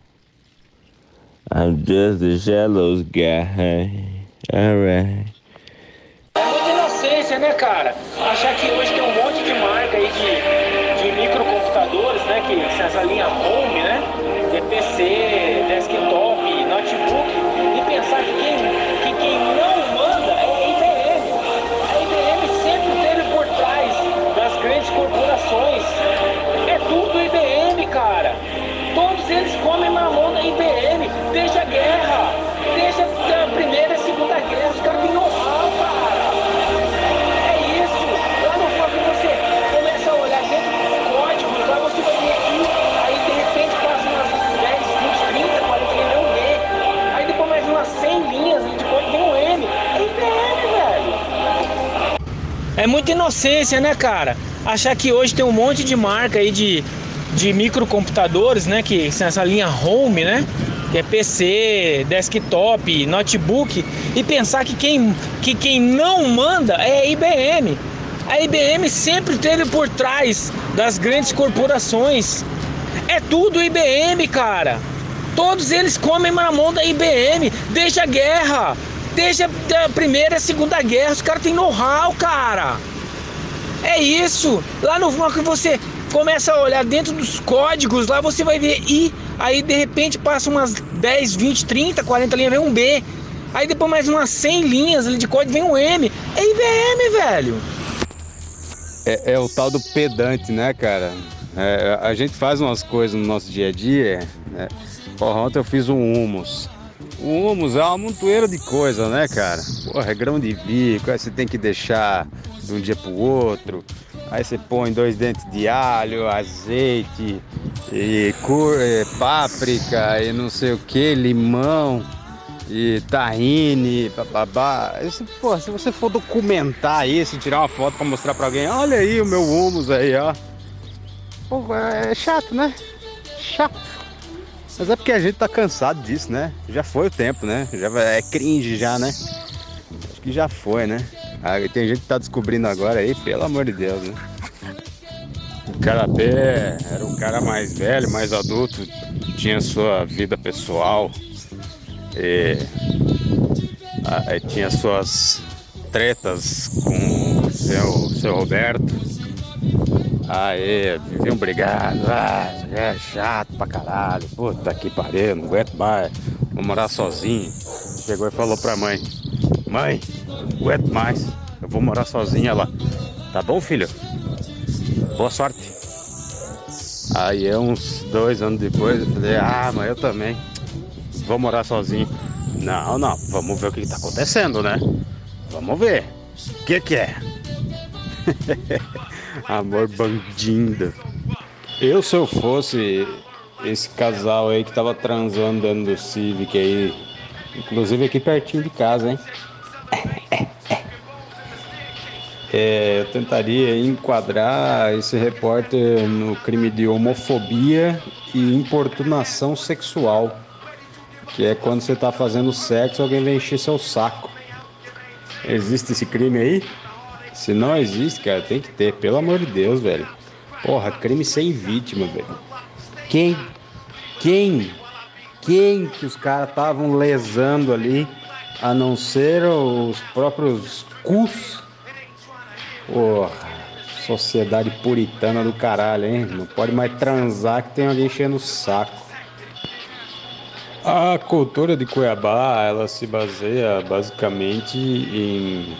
Speaker 1: I'm just a jealous guy. Alright.
Speaker 4: É muita inocência, né, cara? Achar que hoje tem um monte de marca aí de, de microcomputadores, né? Que essa linha home, né? É PC, desktop, notebook. E pensar que quem, que quem não manda é a IBM. A IBM sempre esteve por trás das grandes corporações. É tudo IBM, cara. Todos eles comem na mão da IBM. Deixa a guerra. Deixa a primeira e a segunda guerra. Os caras têm know-how, cara. É isso. Lá no foco você começa a olhar dentro dos códigos, lá você vai ver aqui. Aí de repente passa umas 10, 20, 30, 40 linhas, um D. Aí depois mais umas 100 linhas de código vem um M. É IBM, velho. É muita inocência, né, cara? Achar que hoje tem um monte de marca aí de, de microcomputadores, né? Que são essa linha home, né? Que é PC, desktop, notebook. E pensar que quem, que quem não manda é a IBM. A IBM sempre esteve por trás das grandes corporações. É tudo IBM, cara. Todos eles comem na mão da IBM. Deixa a guerra. Deixa a primeira e a segunda guerra. Os caras têm know-how, cara. É isso. Lá no que você começa a olhar dentro dos códigos, lá você vai ver I. Aí de repente passa umas 10, 20, 30, 40 linhas, vem um B. Aí depois mais umas 100 linhas ali de código, vem um M. É IBM, velho.
Speaker 6: É, é o tal do pedante, né, cara? É, a gente faz umas coisas no nosso dia a dia, né? Porra, ontem eu fiz um humus. O humus é uma montoeira de coisa, né, cara? Porra, é grão de bico, você tem que deixar de um dia pro outro. Aí você põe dois dentes de alho, azeite, e cor, e páprica, e não sei o que, limão, e tahine, babá. Pô, se você for documentar isso, tirar uma foto pra mostrar pra alguém, olha aí o meu humus aí, ó. Pô, é chato, né? Chato. Mas é porque a gente tá cansado disso, né? Já foi o tempo, né? Já é cringe já, né? Acho que já foi, né? Ah, tem gente que tá descobrindo agora aí, pelo amor de Deus, né? O Carapé era um cara mais velho, mais adulto, tinha sua vida pessoal, e, ah, e tinha suas tretas com o seu, seu Roberto. Aê, viviam brigado, ah, é chato pra caralho, puta que pariu, não aguento mais, vou morar sozinho. Chegou e falou pra mãe, mãe, aguento mais, eu vou morar sozinho. Ela, tá bom filho? Boa sorte. Aí uns dois anos depois eu falei, ah, mas eu também vou morar sozinho. Não, não, vamos ver o que, que tá acontecendo, né? Vamos ver. O que que é? Amor bandido. Eu, se eu fosse esse casal aí que tava transando dentro do Civic aí, inclusive aqui pertinho de casa, hein? É, eu tentaria enquadrar esse repórter no crime de homofobia e importunação sexual, que é quando você tá fazendo sexo alguém vem encher seu saco. Existe esse crime aí? Se não existe, cara, tem que ter, pelo amor de Deus, velho. Porra, crime sem vítima, velho. Quem? Quem? Quem que os caras estavam lesando ali, a não ser os próprios cus? Porra, sociedade puritana do caralho, hein? Não pode mais transar que tem alguém enchendo o saco. A cultura de Cuiabá, ela se baseia basicamente em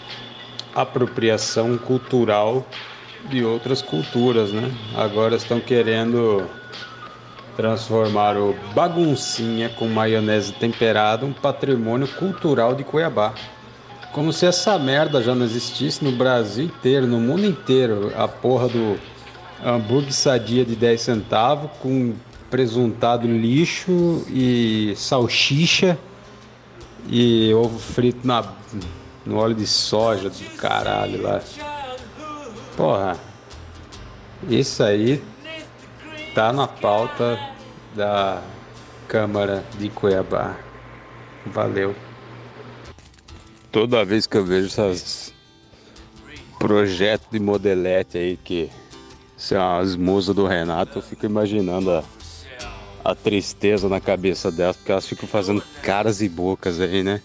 Speaker 6: apropriação cultural de outras culturas, né? Agora estão querendo transformar o baguncinha com maionese temperada um patrimônio cultural de Cuiabá. Como se essa merda já não existisse no Brasil inteiro, no mundo inteiro. A porra do hambúrguer sadia de 10 centavos com presuntado lixo e salsicha e ovo frito na, no óleo de soja do caralho lá. Porra, isso aí tá na pauta da Câmara de Cuiabá. Valeu. Toda vez que eu vejo essas projetos de modelete aí que são as musas do Renato, eu fico imaginando a, a tristeza na cabeça delas, porque elas ficam fazendo caras e bocas aí, né?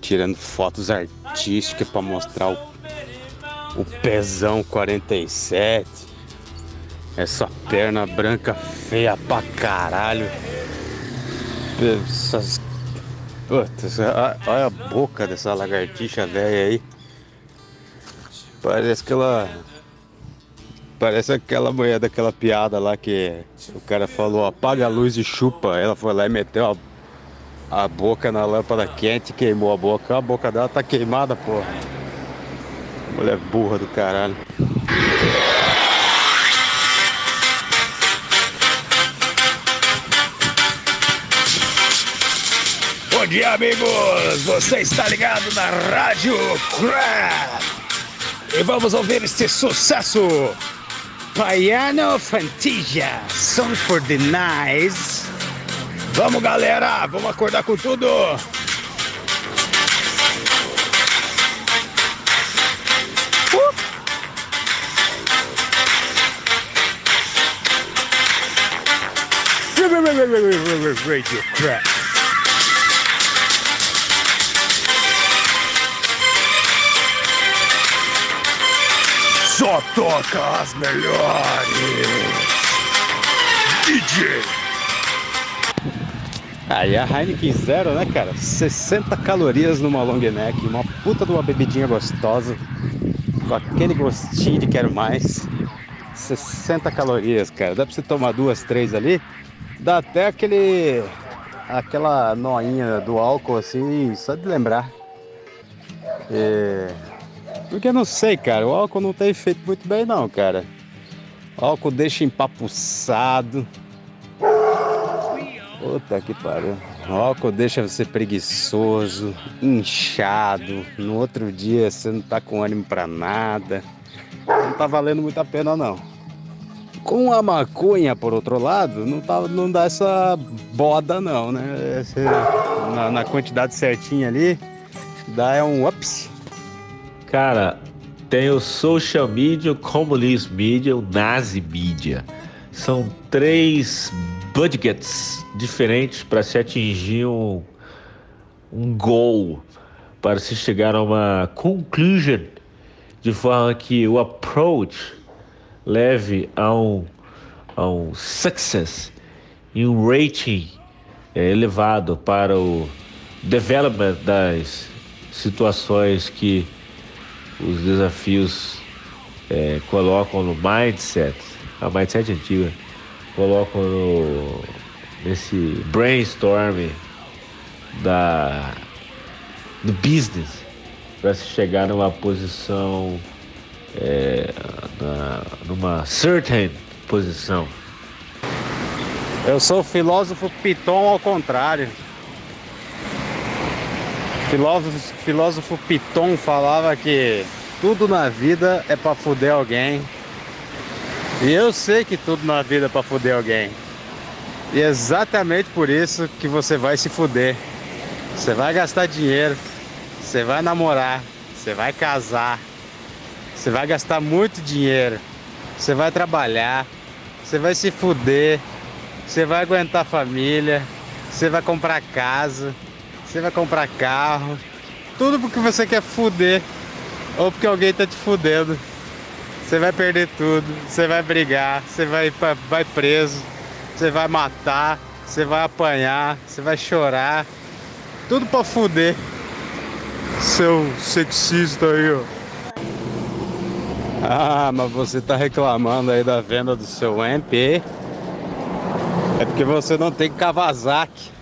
Speaker 6: Tirando fotos artísticas pra mostrar o, o pezão 47. Essa perna branca feia pra caralho. Essas. Putz, olha a boca dessa lagartixa velha aí. Parece que ela. Parece aquela mulher daquela piada lá que o cara falou apaga a luz e chupa. Ela foi lá e meteu a, a boca na lâmpada quente queimou a boca. A boca dela tá queimada, porra. Mulher burra do caralho.
Speaker 23: Dia, amigos! Você está ligado na Rádio Crab! E vamos ouvir este sucesso! Piano Fantasia, Song for the Nice. Vamos, galera! Vamos acordar com tudo! Uh! Radio Crab. Só toca as melhores. DJ.
Speaker 6: Aí a Heineken Zero, né, cara? 60 calorias numa long neck, uma puta de uma bebidinha gostosa, com aquele gostinho de quero mais. 60 calorias, cara. Dá pra você tomar duas, três ali. Dá até aquele. aquela noinha do álcool assim, só de lembrar. É... Porque não sei, cara. O álcool não tem feito muito bem, não, cara. O álcool deixa empapuçado. Puta que pariu. O álcool deixa você preguiçoso, inchado. No outro dia você não tá com ânimo pra nada. Não tá valendo muito a pena, não. Com a maconha, por outro lado, não, tá, não dá essa boda, não, né? Esse, na, na quantidade certinha ali, dá é um ups.
Speaker 1: Cara, tem o social media, o communist media, o nazi media. São três budgets diferentes para se atingir um, um goal, para se chegar a uma conclusion, de forma que o approach leve a um, a um success e um rating é, elevado para o development das situações que os desafios é, colocam no mindset, a mindset antiga, colocam no, nesse brainstorm da, do business para se chegar numa posição, é, na, numa certain posição.
Speaker 6: Eu sou o filósofo Piton ao contrário. Filósofo, filósofo Piton falava que tudo na vida é para fuder alguém. E eu sei que tudo na vida é para fuder alguém. E é exatamente por isso que você vai se fuder. Você vai gastar dinheiro, você vai namorar, você vai casar, você vai gastar muito dinheiro, você vai trabalhar, você vai se fuder, você vai aguentar família, você vai comprar casa, você vai comprar carro, tudo porque você quer fuder ou porque alguém tá te fudendo. Você vai perder tudo, você vai brigar, você vai, vai preso, você vai matar, você vai apanhar, você vai chorar. Tudo pra fuder. Seu sexista aí, ó. Ah, mas você tá reclamando aí da venda do seu MP. É porque você não tem Kawasaki.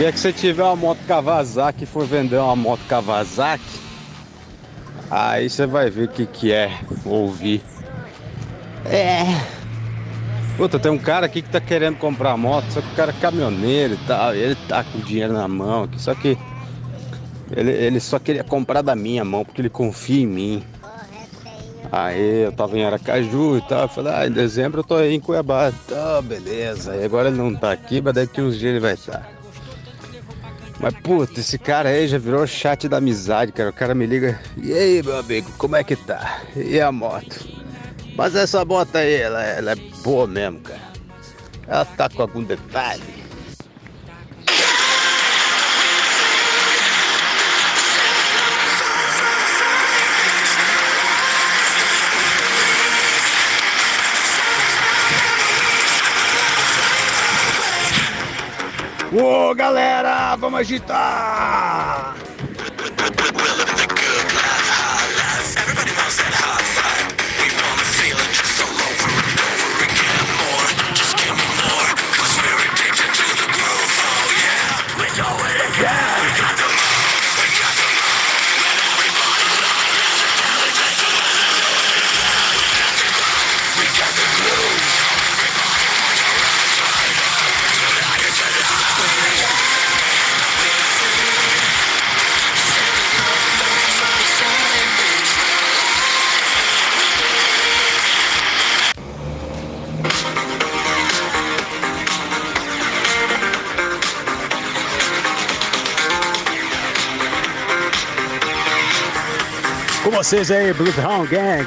Speaker 6: Dia que você tiver uma moto Kawasaki e for vender uma moto Kawasaki, aí você vai ver o que, que é ouvir. É. Puta, tem um cara aqui que tá querendo comprar moto, só que o cara é caminhoneiro e tal, ele tá com dinheiro na mão aqui, só que ele, ele só queria comprar da minha mão, porque ele confia em mim. Aí eu tava em Aracaju e tal, eu falei, ah, em dezembro eu tô aí em Cuiabá. Tá, beleza. E agora ele não tá aqui, mas daqui uns dias ele vai estar. Mas puta, esse cara aí já virou chat da amizade, cara. O cara me liga, e aí meu amigo, como é que tá? E a moto? Mas essa moto aí, ela, ela é boa mesmo, cara. Ela tá com algum detalhe.
Speaker 23: Ô galera, vamos agitar! Vocês aí, Bloodhound Gang,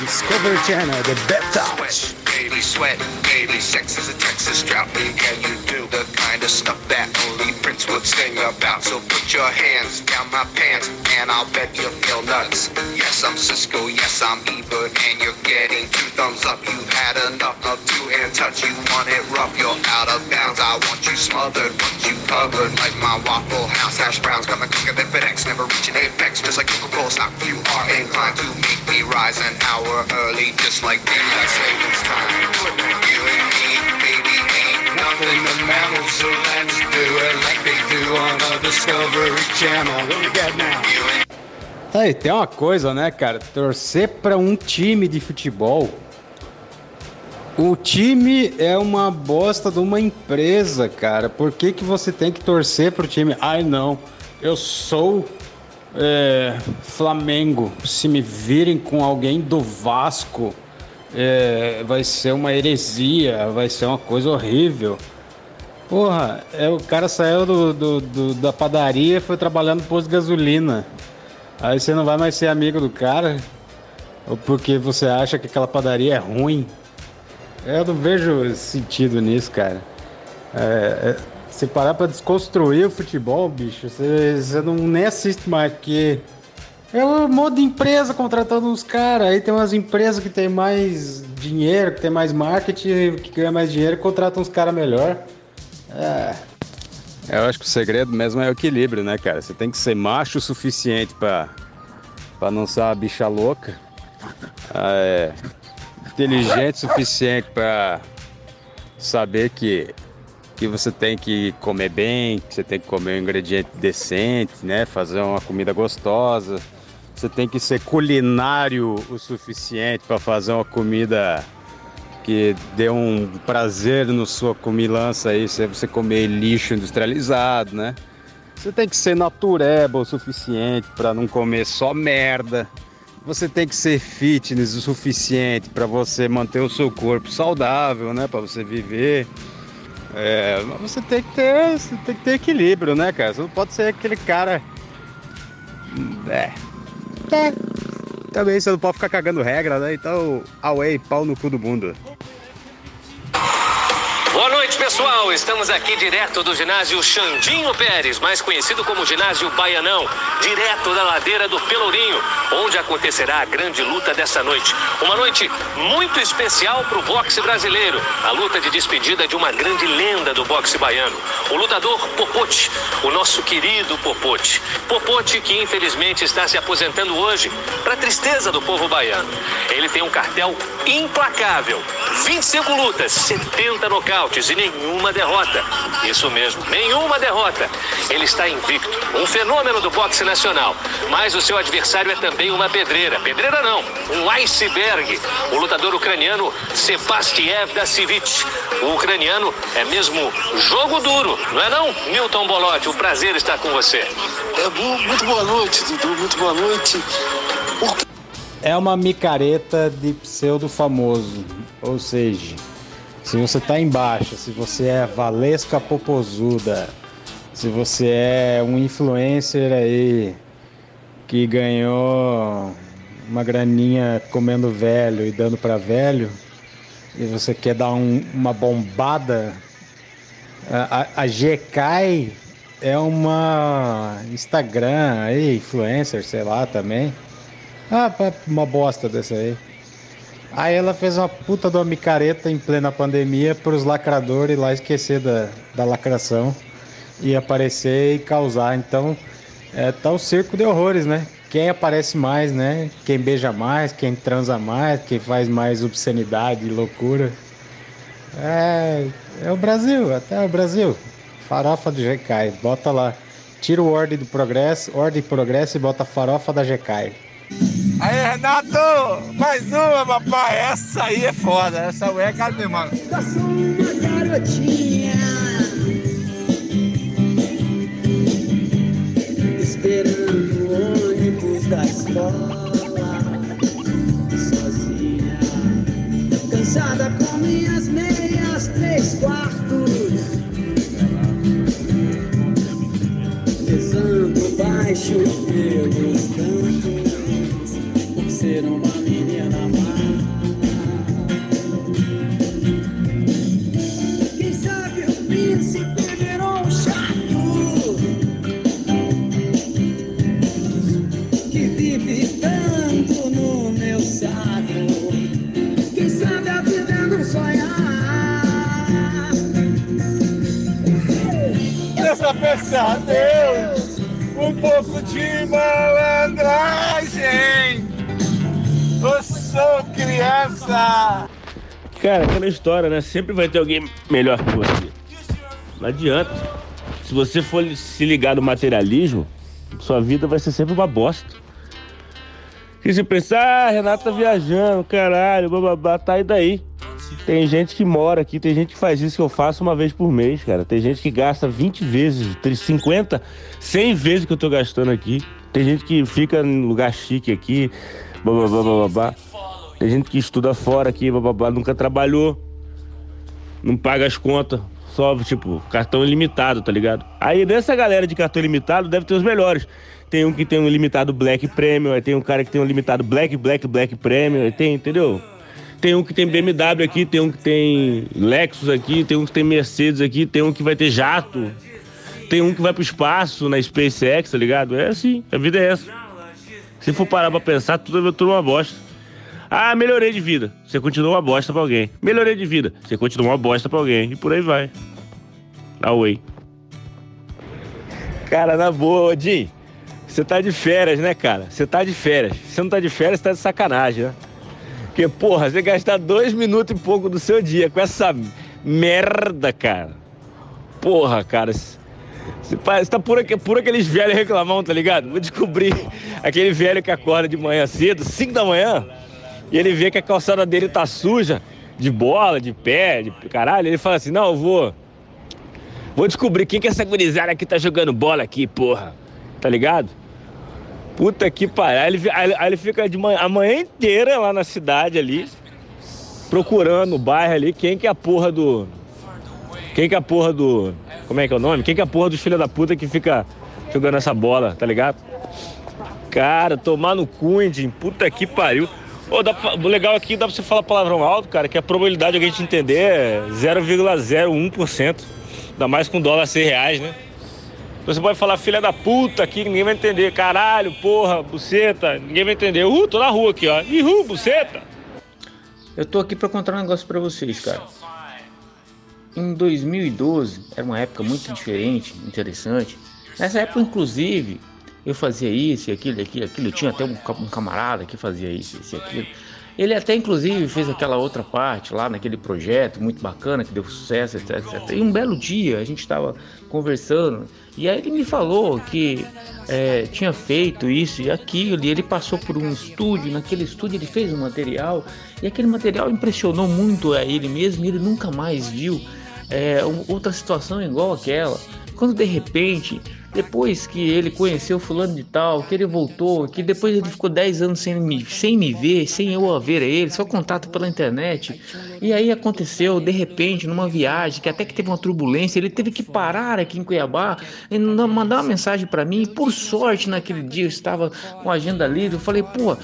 Speaker 23: Discovery Channel, The Best Touch.
Speaker 24: Baby sweat, baby sex is a Texas drought. Can you do the kind of stuff that only Prince would sing about? So put your hands down my pants, and I'll bet you feel nuts. Yes, I'm Cisco, yes, I'm Ebert, and you're getting two thumbs up. You've had enough of two-hand touch. You want it rough, you're out of bounds. I want you smothered, want you covered like my Waffle House hash browns. Coming quicker than FedEx, never reaching apex, just like Coca-Cola stock. You are inclined to make me rise an hour early, just like daylight savings time. You and me, baby, ain't nothing let's do it like they do on a Discovery Channel. What we got now?
Speaker 6: Aí, tem uma coisa, né, cara? Torcer pra um time de futebol. O time é uma bosta de uma empresa, cara. Por que, que você tem que torcer pro time? Ai, não. Eu sou é, Flamengo. Se me virem com alguém do Vasco, é, vai ser uma heresia, vai ser uma coisa horrível. Porra, é, o cara saiu do, do- do- da padaria e foi trabalhar no posto de gasolina. Aí você não vai mais ser amigo do cara? Ou porque você acha que aquela padaria é ruim? Eu não vejo sentido nisso, cara. É, é, se parar pra desconstruir o futebol, bicho, você, você não nem assiste mais, porque é um monte de empresa contratando uns caras. Aí tem umas empresas que tem mais dinheiro, que tem mais marketing, que ganha mais dinheiro e contratam uns caras melhor. É. Eu acho que o segredo mesmo é o equilíbrio, né, cara? Você tem que ser macho o suficiente pra, pra não ser uma bicha louca. Ah, É, inteligente o suficiente pra saber que, que você tem que comer bem, que você tem que comer um ingrediente decente, né? Fazer uma comida gostosa. Você tem que ser culinário o suficiente para fazer uma comida que dê um prazer na sua comilança aí, se você comer lixo industrializado, né? Você tem que ser natureba o suficiente para não comer só merda. Você tem que ser fitness o suficiente para você manter o seu corpo saudável, né? Para você viver. É, você tem que ter, tem que ter equilíbrio, né, cara? Você não pode ser aquele cara. É. Também você não pode ficar cagando regra, né? Então, away, pau no cu do mundo.
Speaker 25: Noite, pessoal. Estamos aqui direto do ginásio Xandinho Pérez, mais conhecido como ginásio Baianão, direto da ladeira do Pelourinho, onde acontecerá a grande luta dessa noite. Uma noite muito especial para o boxe brasileiro, a luta de despedida de uma grande lenda do boxe baiano, o lutador Popote, o nosso querido Popote. Popote que infelizmente está se aposentando hoje, para tristeza do povo baiano. Ele tem um cartel implacável, 25 lutas, 70 nocautes e nenhuma derrota. Isso mesmo, nenhuma derrota. Ele está invicto, um fenômeno do boxe nacional. Mas o seu adversário é também uma pedreira. Pedreira não, um iceberg. O lutador ucraniano Sebastiev Dasivich. O ucraniano é mesmo jogo duro, não é não? Milton Bolotti, o prazer estar com você.
Speaker 26: É, muito boa noite, Dudu, muito boa noite.
Speaker 6: É uma micareta de pseudo famoso. Ou seja, se você tá embaixo, se você é Valesca Popozuda, se você é um influencer aí que ganhou uma graninha comendo velho e dando pra velho, e você quer dar um- uma bombada, a, a, a GK é uma Instagram aí, influencer, sei lá também. Ah, uma bosta dessa aí. Aí ela fez uma puta de uma micareta em plena pandemia pros lacradores lá esquecer da, da lacração e aparecer e causar. Então, é, tá o circo de horrores, né? Quem aparece mais, né? Quem beija mais, quem transa mais, quem faz mais obscenidade e loucura. É, é o Brasil, até o Brasil. Farofa do GK, bota lá. Tira o ordem do progresso, ordem progresso e bota farofa da GK.
Speaker 10: Aí, Renato! Mais uma, papai! Essa aí é foda, essa é cara de mano.
Speaker 27: garotinha Esperando ônibus da escola Sozinha Cansada com minhas meias Três quartos baixo pelos cantos Ser uma menina má. Quem sabe o príncipe virou um chato? Que vive tanto no meu saco. Quem sabe a vida é não sonhar?
Speaker 10: Nessa peça adeus, um pouco de malandragem. Eu sou criança.
Speaker 1: Cara, aquela história, né? Sempre vai ter alguém melhor que você. Não adianta. Se você for se ligar no materialismo, sua vida vai ser sempre uma bosta. E se pensar, ah, Renato tá viajando, caralho, bababá, tá aí daí. Tem gente que mora aqui, tem gente que faz isso que eu faço uma vez por mês, cara. Tem gente que gasta 20 vezes, 50, 100 vezes que eu tô gastando aqui. Tem gente que fica em lugar chique aqui, bababá, bababá. Tem gente que estuda fora aqui, bababá, nunca trabalhou, não paga as contas, só, tipo, cartão ilimitado, tá ligado? Aí dessa galera de cartão ilimitado deve ter os melhores. Tem um que tem um limitado Black Premium, aí tem um cara que tem um limitado Black, Black, Black Premium, aí tem, entendeu? Tem um que tem BMW aqui, tem um que tem Lexus aqui, tem um que tem Mercedes aqui, tem um que vai ter jato, tem um que vai pro espaço na SpaceX, tá ligado? É assim, a vida é essa. Se for parar pra pensar, tudo é tudo uma bosta. Ah, melhorei de vida. Você continua uma bosta pra alguém. Melhorei de vida. Você continua uma bosta pra alguém. E por aí vai. Away. Cara, na boa, Jim. Você tá de férias, né, cara? Você tá de férias. Você não tá de férias, você tá de sacanagem, né? Porque, porra, você gastar dois minutos e pouco do seu dia com essa merda, cara. Porra, cara. Você tá por, por aqueles velhos reclamão, tá ligado? Vou descobrir aquele velho que acorda de manhã cedo, 5 da manhã, e ele vê que a calçada dele tá suja, de bola, de pé, de caralho. Ele fala assim: não, eu vou. Vou descobrir quem que é essa gurizada que tá jogando bola aqui, porra. Tá ligado? Puta que pariu. Aí ele, aí ele- fica de manhã, a manhã inteira lá na cidade ali, procurando no bairro ali, quem que é a porra do. Quem que é a porra do. Como é que é o nome? Quem que é a porra dos filhos da puta que fica jogando essa bola, tá ligado? Cara, tomar no cu? Puta que pariu. Dá pra- o legal aqui dá pra você falar palavrão alto, cara, que a probabilidade de alguém te entender é 0,01%. Ainda mais com dólar a 100 reais, né? Você pode falar filha da puta aqui, ninguém vai entender. Caralho, porra, buceta, ninguém vai entender. Uh, tô na rua aqui, ó. Ihu, buceta.
Speaker 4: Eu tô aqui pra contar um negócio pra vocês, cara. Em 2012, era uma época muito diferente, interessante. Nessa época, inclusive, eu fazia isso e aquilo, aquilo, aquilo. Eu tinha até um, um camarada que fazia isso, isso e aquilo. Ele até, inclusive, fez aquela outra parte lá naquele projeto muito bacana que deu sucesso, etc, etc. E um belo dia a gente estava conversando e aí ele me falou que é, tinha feito isso e aquilo. E ele passou por um estúdio. Naquele estúdio ele fez um material e aquele material impressionou muito a ele mesmo. E ele nunca mais viu é, outra situação igual aquela. Quando de repente, depois que ele conheceu fulano de tal, que ele voltou, que depois ele ficou 10 anos sem me, sem me ver, sem eu ver a ele, só contato pela internet. E aí aconteceu, de repente, numa viagem, que até que teve uma turbulência, ele teve que parar aqui em Cuiabá e mandar uma mensagem para mim. Por sorte, naquele dia eu estava com a agenda livre. Eu falei, pô,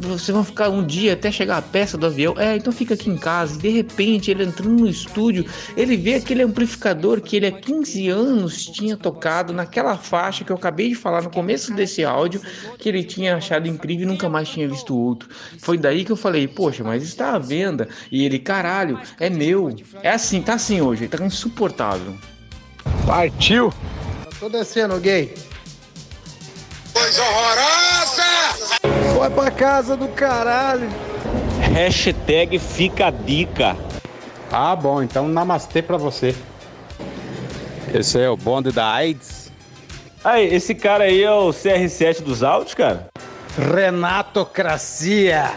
Speaker 4: vocês vão ficar um dia até chegar a peça do avião. É, então fica aqui em casa. E de repente, ele entrando no estúdio, ele vê aquele amplificador que ele há 15 anos tinha tocado naquela faixa que eu acabei de falar no começo desse áudio, que ele tinha achado incrível e nunca mais tinha visto outro. Foi daí que eu falei, poxa, mas está à venda. E ele, caralho, é meu. É assim, tá assim hoje, tá insuportável.
Speaker 5: Partiu! Tô descendo, gay.
Speaker 28: Coisa horrorosa!
Speaker 5: Vai pra casa do caralho.
Speaker 1: Hashtag fica a dica.
Speaker 6: Ah, bom, então namastê pra você.
Speaker 29: Esse aí é o bonde da AIDS?
Speaker 1: Aí, esse cara aí é o CR7 dos áudios, cara?
Speaker 6: Renatocracia.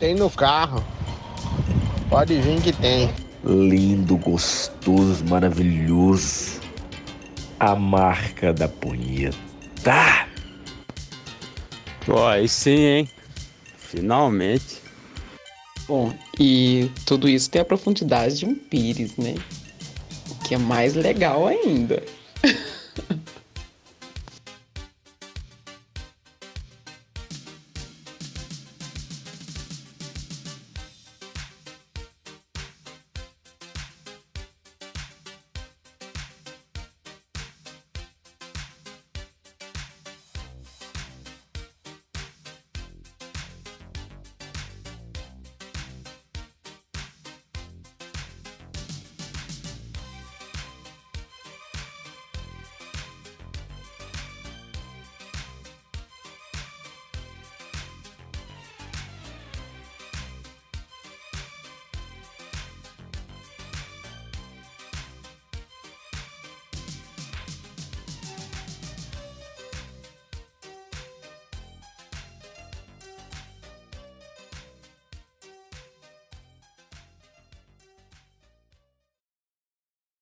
Speaker 5: Tem no carro. Pode vir que tem.
Speaker 1: Lindo, gostoso, maravilhoso. A marca da punheta.
Speaker 29: Ó, aí sim, hein? Finalmente.
Speaker 30: Bom, e tudo isso tem a profundidade de um pires, né? O que é mais legal ainda.